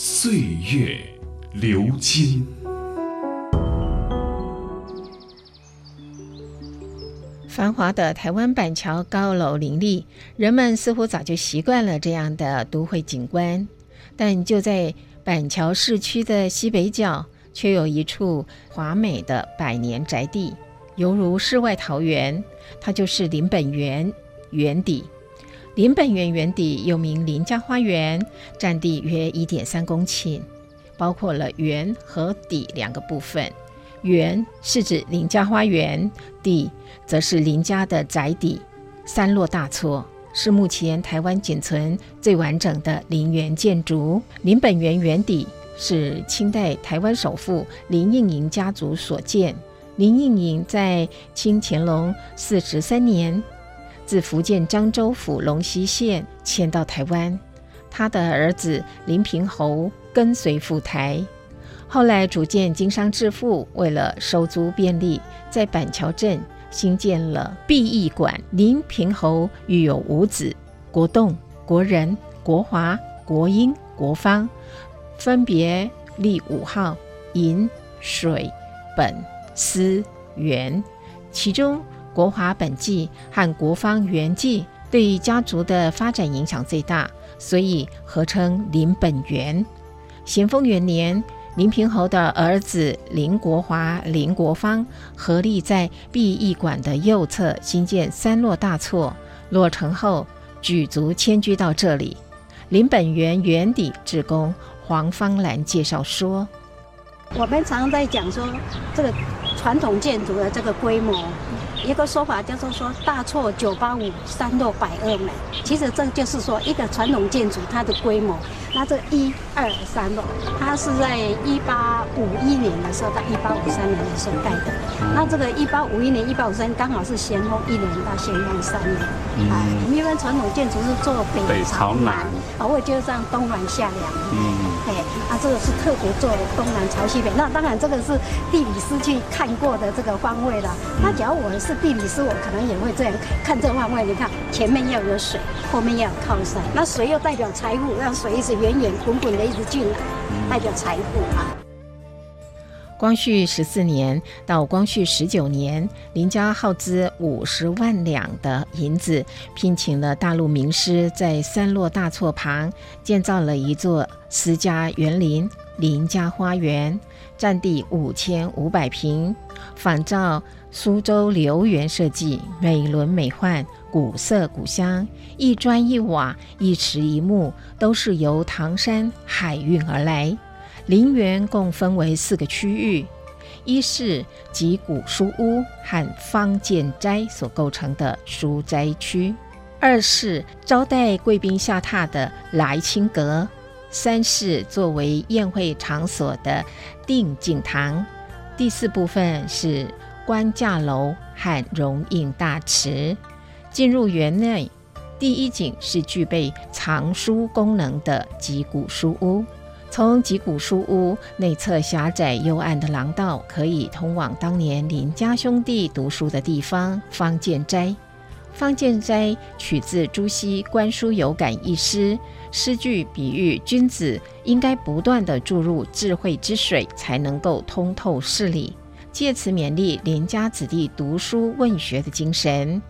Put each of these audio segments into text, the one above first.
岁月流金。繁华的台湾板桥高楼林立，人们似乎早就习惯了这样的都会景观。但就在板桥市区的西北角，却有一处华美的百年宅地，犹如世外桃源。它就是林本源园邸。林本源园邸又名林家花园，占地约一点三公顷，包括了园和邸两个部分。园是指林家花园，邸则是林家的宅邸。三落大厝是目前台湾仅存最完整的林园建筑。林本源园邸是清代台湾首富林应莹家族所建。林应莹在清乾隆四十三年自福建漳州府龙溪县迁到台湾，他的儿子林平侯跟随赴台。后来逐渐经商致富，为了收租便利，在板桥镇新建了碧义馆。林平侯育有五子：国栋、国仁、国华、国英、国芳，分别立五号银、水、本、思、元。其中国华本纪和国方元纪对家族的发展影响最大，所以合称林本源。咸丰元年。林平侯的儿子林国华、林国芳合力在碧义馆的右侧新建三落大厝，落成后举族迁居到这里。林本源原邸职工黄芳兰介绍说：“我们常在讲说这个传统建筑的这个规模。”一个说法叫做说大错九八五三落百二美，其实这就是说一个传统建筑它的规模。那这一二三落，它是在一八五一年的时候到一八五三年的时候盖的。那这个一八五一年、一八五三刚好是咸丰一年到咸丰三年。啊，我们一般传统建筑是做北朝南，啊，我就这样东南下两。嗯，哎，啊，这个是特别做东南朝西北。那当然这个是地理师去看过的这个方位了。那假如我是地理师，我可能也会这样看这方位。你看，前面要有水，后面要有靠山。那水又代表财富，让水一直源源滚滚的一直进来，代表财富啊。光绪十四年到光绪十九年，林家耗资五十万两的银子，聘请了大陆名师，在三落大厝旁建造了一座私家园林——林家花园，占地五千五百平，仿照苏州留园设计，美轮美奂，古色古香，一砖一瓦，一池一木，都是由唐山海运而来。陵园共分为四个区域：一是集古书屋和方建斋所构成的书斋区；二是招待贵宾下榻的来清阁；三是作为宴会场所的定景堂；第四部分是官驾楼和容印大池。进入园内，第一景是具备藏书功能的集古书屋。从吉古书屋内侧狭窄幽暗的廊道，可以通往当年林家兄弟读书的地方——方建斋。方建斋取自朱熹《观书有感》一诗，诗句比喻君子应该不断地注入智慧之水，才能够通透事理，借此勉励林家子弟读书问学的精神。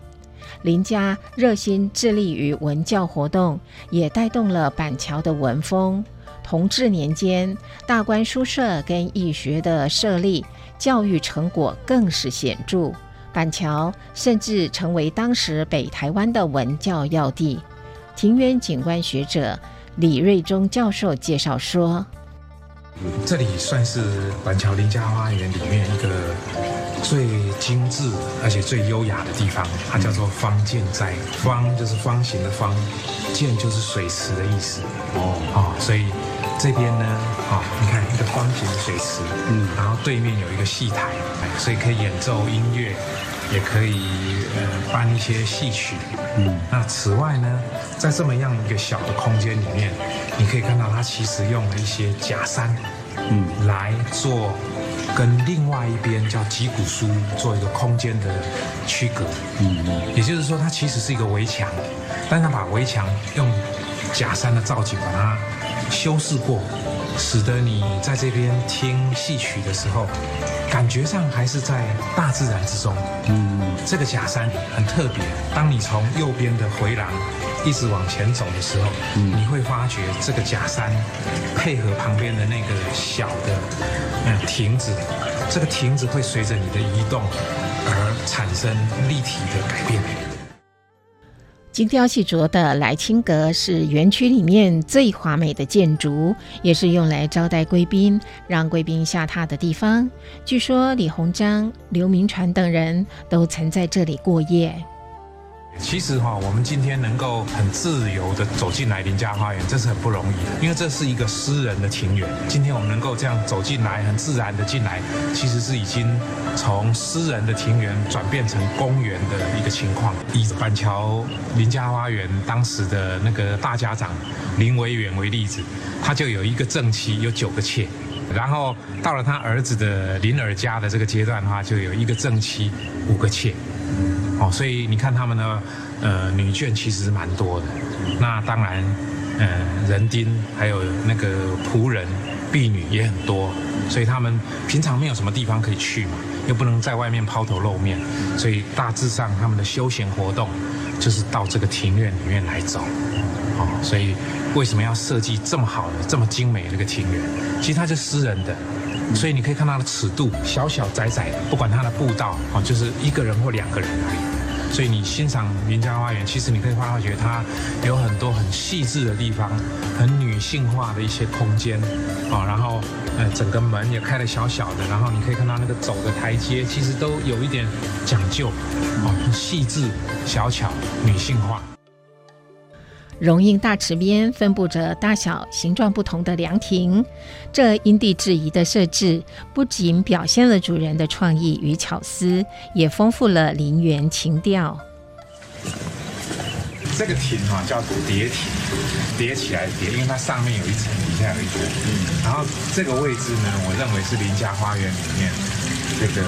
林家热心致力于文教活动，也带动了板桥的文风。同治年间，大观书社跟义学的设立，教育成果更是显著。板桥甚至成为当时北台湾的文教要地。庭园景观学者李瑞忠教授介绍说：“这里算是板桥林家花园里面一个最精致而且最优雅的地方，它叫做方建斋。方就是方形的方，建就是水池的意思。哦，哦，所以。”这边呢，好，你看一个方形的水池，嗯，然后对面有一个戏台，哎，所以可以演奏音乐，也可以呃搬一些戏曲，嗯，那此外呢，在这么样一个小的空间里面，你可以看到它其实用了一些假山，嗯，来做跟另外一边叫击鼓书做一个空间的区隔，嗯，也就是说它其实是一个围墙，但它把围墙用假山的造景把它修饰过，使得你在这边听戏曲的时候，感觉上还是在大自然之中。嗯，这个假山很特别。当你从右边的回廊一直往前走的时候，你会发觉这个假山配合旁边的那个小的嗯亭子，这个亭子会随着你的移动而产生立体的改变。精雕细琢的来清阁是园区里面最华美的建筑，也是用来招待贵宾、让贵宾下榻的地方。据说李鸿章、刘铭传等人都曾在这里过夜。其实哈，我们今天能够很自由的走进来林家花园，这是很不容易的，因为这是一个私人的庭园。今天我们能够这样走进来，很自然的进来，其实是已经从私人的庭园转变成公园的一个情况。以板桥林家花园当时的那个大家长林维远为例子，他就有一个正妻，有九个妾，然后到了他儿子的林尔家的这个阶段的话，就有一个正妻，五个妾。哦，所以你看他们的呃女眷其实蛮多的，那当然，呃人丁还有那个仆人婢女也很多，所以他们平常没有什么地方可以去嘛，又不能在外面抛头露面，所以大致上他们的休闲活动就是到这个庭院里面来走。哦，所以为什么要设计这么好的、这么精美的一个庭院？其实它是私人的。所以你可以看它的尺度小小窄窄的，不管它的步道啊，就是一个人或两个人而已。所以你欣赏林家花园，其实你可以发觉它有很多很细致的地方，很女性化的一些空间啊。然后呃，整个门也开的小小的，然后你可以看到那个走的台阶，其实都有一点讲究啊，很细致、小巧、女性化。荣印大池边分布着大小、形状不同的凉亭，这因地制宜的设置，不仅表现了主人的创意与巧思，也丰富了林园情调。这个亭哈叫叠亭，叠起来叠，因为它上面有一层，底下有一层。然后这个位置呢，我认为是林家花园里面。这个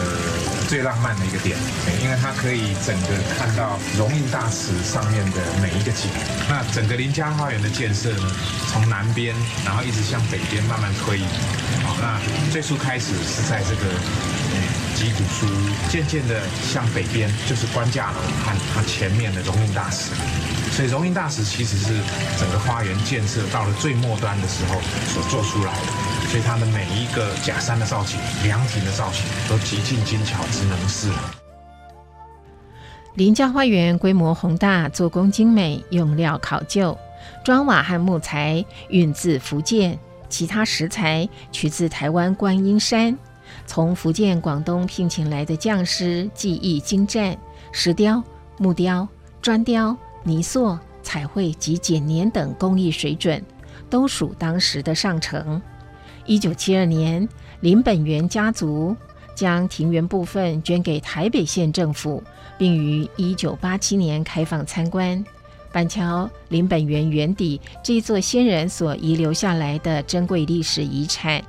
最浪漫的一个点，因为它可以整个看到荣印大池上面的每一个景。那整个林家花园的建设呢，从南边，然后一直向北边慢慢推移。好，那最初开始是在这个吉古书，渐渐的向北边就是官架楼和它前面的荣印大池。所以荣印大池其实是整个花园建设到了最末端的时候所做出来的。所以它的每一个假山的造型、凉亭的造型都极尽精巧之能事。林家花园规模宏大，做工精美，用料考究，砖瓦和木材运自福建，其他石材取自台湾观音山。从福建、广东聘请来的匠师技艺精湛，石雕、木雕、砖雕、泥塑、彩绘及剪年等工艺水准，都属当时的上乘。一九七二年，林本源家族将庭园部分捐给台北县政府，并于一九八七年开放参观。板桥林本源园邸这座先人所遗留下来的珍贵历史遗产，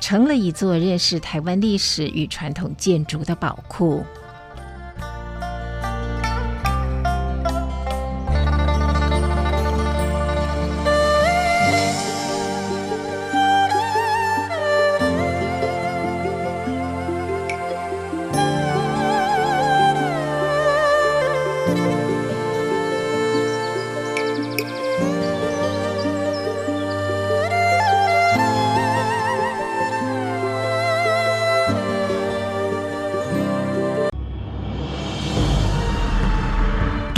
成了一座认识台湾历史与传统建筑的宝库。